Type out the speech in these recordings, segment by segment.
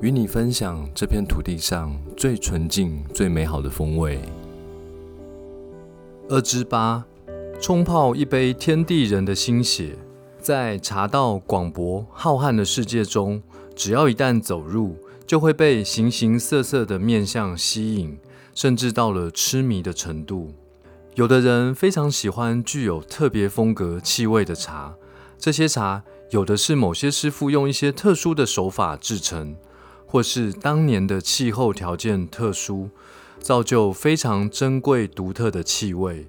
与你分享这片土地上最纯净、最美好的风味。二之八，冲泡一杯天地人的心血，在茶道广博浩瀚的世界中，只要一旦走入，就会被形形色色的面相吸引，甚至到了痴迷的程度。有的人非常喜欢具有特别风格气味的茶，这些茶有的是某些师傅用一些特殊的手法制成。或是当年的气候条件特殊，造就非常珍贵独特的气味。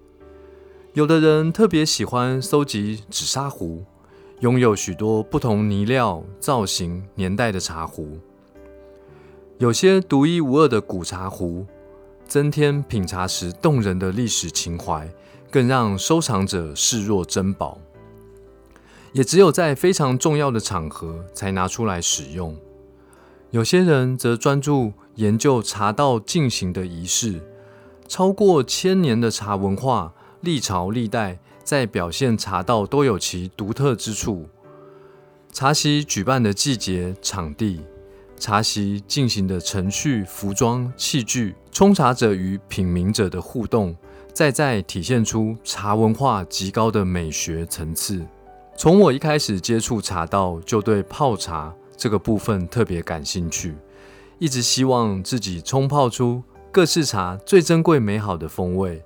有的人特别喜欢搜集紫砂壶，拥有许多不同泥料、造型、年代的茶壶。有些独一无二的古茶壶，增添品茶时动人的历史情怀，更让收藏者视若珍宝。也只有在非常重要的场合才拿出来使用。有些人则专注研究茶道进行的仪式，超过千年的茶文化，历朝历代在表现茶道都有其独特之处。茶席举办的季节、场地，茶席进行的程序、服装、器具，冲茶者与品茗者的互动，再再体现出茶文化极高的美学层次。从我一开始接触茶道，就对泡茶。这个部分特别感兴趣，一直希望自己冲泡出各式茶最珍贵美好的风味。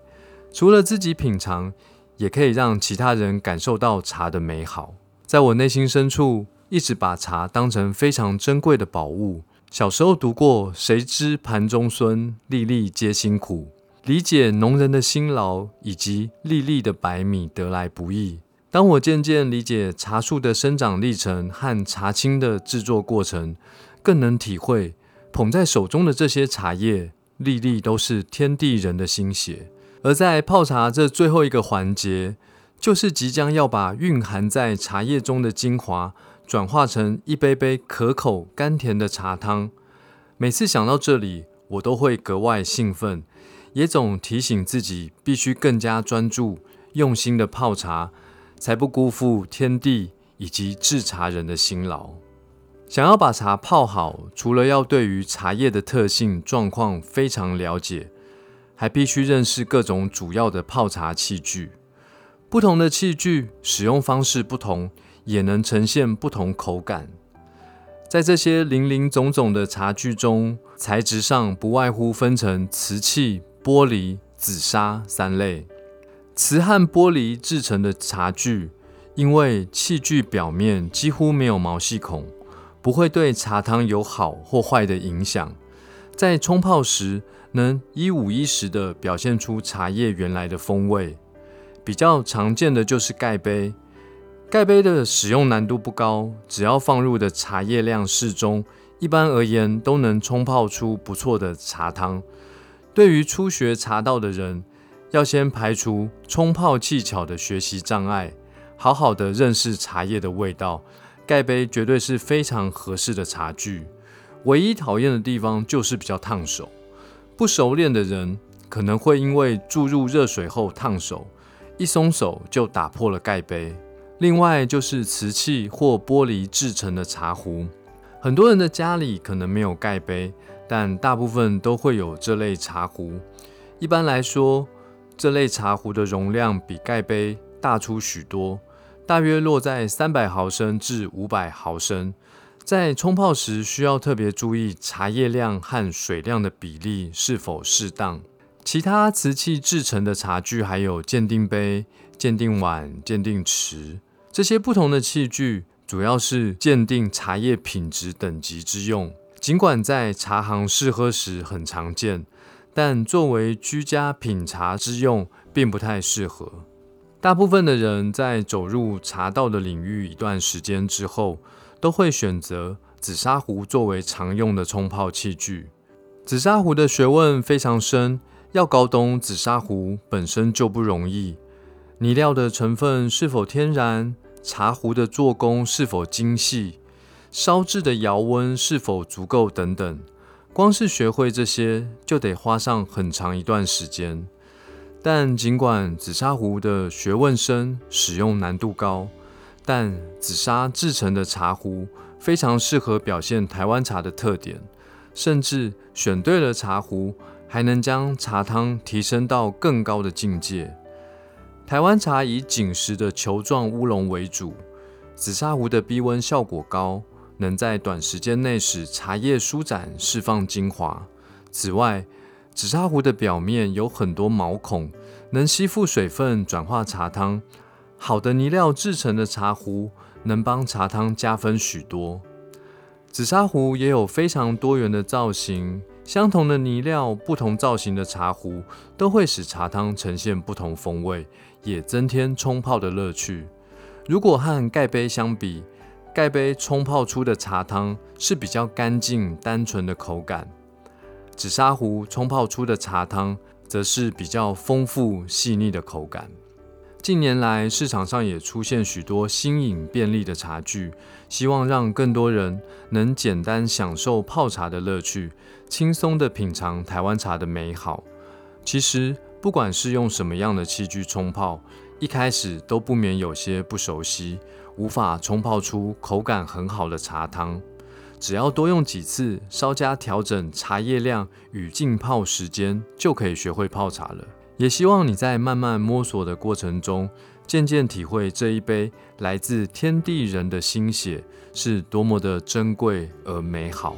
除了自己品尝，也可以让其他人感受到茶的美好。在我内心深处，一直把茶当成非常珍贵的宝物。小时候读过“谁知盘中孙，粒粒皆辛苦”，理解农人的辛劳以及粒粒的白米得来不易。当我渐渐理解茶树的生长历程和茶青的制作过程，更能体会捧在手中的这些茶叶，粒粒都是天地人的心血。而在泡茶这最后一个环节，就是即将要把蕴含在茶叶中的精华，转化成一杯杯可口甘甜的茶汤。每次想到这里，我都会格外兴奋，也总提醒自己必须更加专注、用心的泡茶。才不辜负天地以及制茶人的辛劳。想要把茶泡好，除了要对于茶叶的特性状况非常了解，还必须认识各种主要的泡茶器具。不同的器具使用方式不同，也能呈现不同口感。在这些林林总总的茶具中，材质上不外乎分成瓷器、玻璃、紫砂三类。瓷和玻璃制成的茶具，因为器具表面几乎没有毛细孔，不会对茶汤有好或坏的影响。在冲泡时，能一五一十地表现出茶叶原来的风味。比较常见的就是盖杯，盖杯的使用难度不高，只要放入的茶叶量适中，一般而言都能冲泡出不错的茶汤。对于初学茶道的人，要先排除冲泡技巧的学习障碍，好好的认识茶叶的味道。盖杯绝对是非常合适的茶具，唯一讨厌的地方就是比较烫手。不熟练的人可能会因为注入热水后烫手，一松手就打破了盖杯。另外就是瓷器或玻璃制成的茶壶，很多人的家里可能没有盖杯，但大部分都会有这类茶壶。一般来说，这类茶壶的容量比盖杯大出许多，大约落在三百毫升至五百毫升。在冲泡时，需要特别注意茶叶量和水量的比例是否适当。其他瓷器制成的茶具还有鉴定杯、鉴定碗、鉴定匙，这些不同的器具主要是鉴定茶叶品质等级之用。尽管在茶行试喝时很常见。但作为居家品茶之用，并不太适合。大部分的人在走入茶道的领域一段时间之后，都会选择紫砂壶作为常用的冲泡器具。紫砂壶的学问非常深，要搞懂紫砂壶本身就不容易，泥料的成分是否天然，茶壶的做工是否精细，烧制的窑温是否足够等等。光是学会这些，就得花上很长一段时间。但尽管紫砂壶的学问深，使用难度高，但紫砂制成的茶壶非常适合表现台湾茶的特点，甚至选对了茶壶，还能将茶汤提升到更高的境界。台湾茶以紧实的球状乌龙为主，紫砂壶的逼温效果高。能在短时间内使茶叶舒展、释放精华。此外，紫砂壶的表面有很多毛孔，能吸附水分，转化茶汤。好的泥料制成的茶壶，能帮茶汤加分许多。紫砂壶也有非常多元的造型，相同的泥料，不同造型的茶壶，都会使茶汤呈现不同风味，也增添冲泡的乐趣。如果和盖杯相比，盖杯冲泡出的茶汤是比较干净、单纯的口感，紫砂壶冲泡出的茶汤则是比较丰富、细腻的口感。近年来，市场上也出现许多新颖便利的茶具，希望让更多人能简单享受泡茶的乐趣，轻松地品尝台湾茶的美好。其实，不管是用什么样的器具冲泡，一开始都不免有些不熟悉。无法冲泡出口感很好的茶汤，只要多用几次，稍加调整茶叶量与浸泡时间，就可以学会泡茶了。也希望你在慢慢摸索的过程中，渐渐体会这一杯来自天地人的心血是多么的珍贵而美好。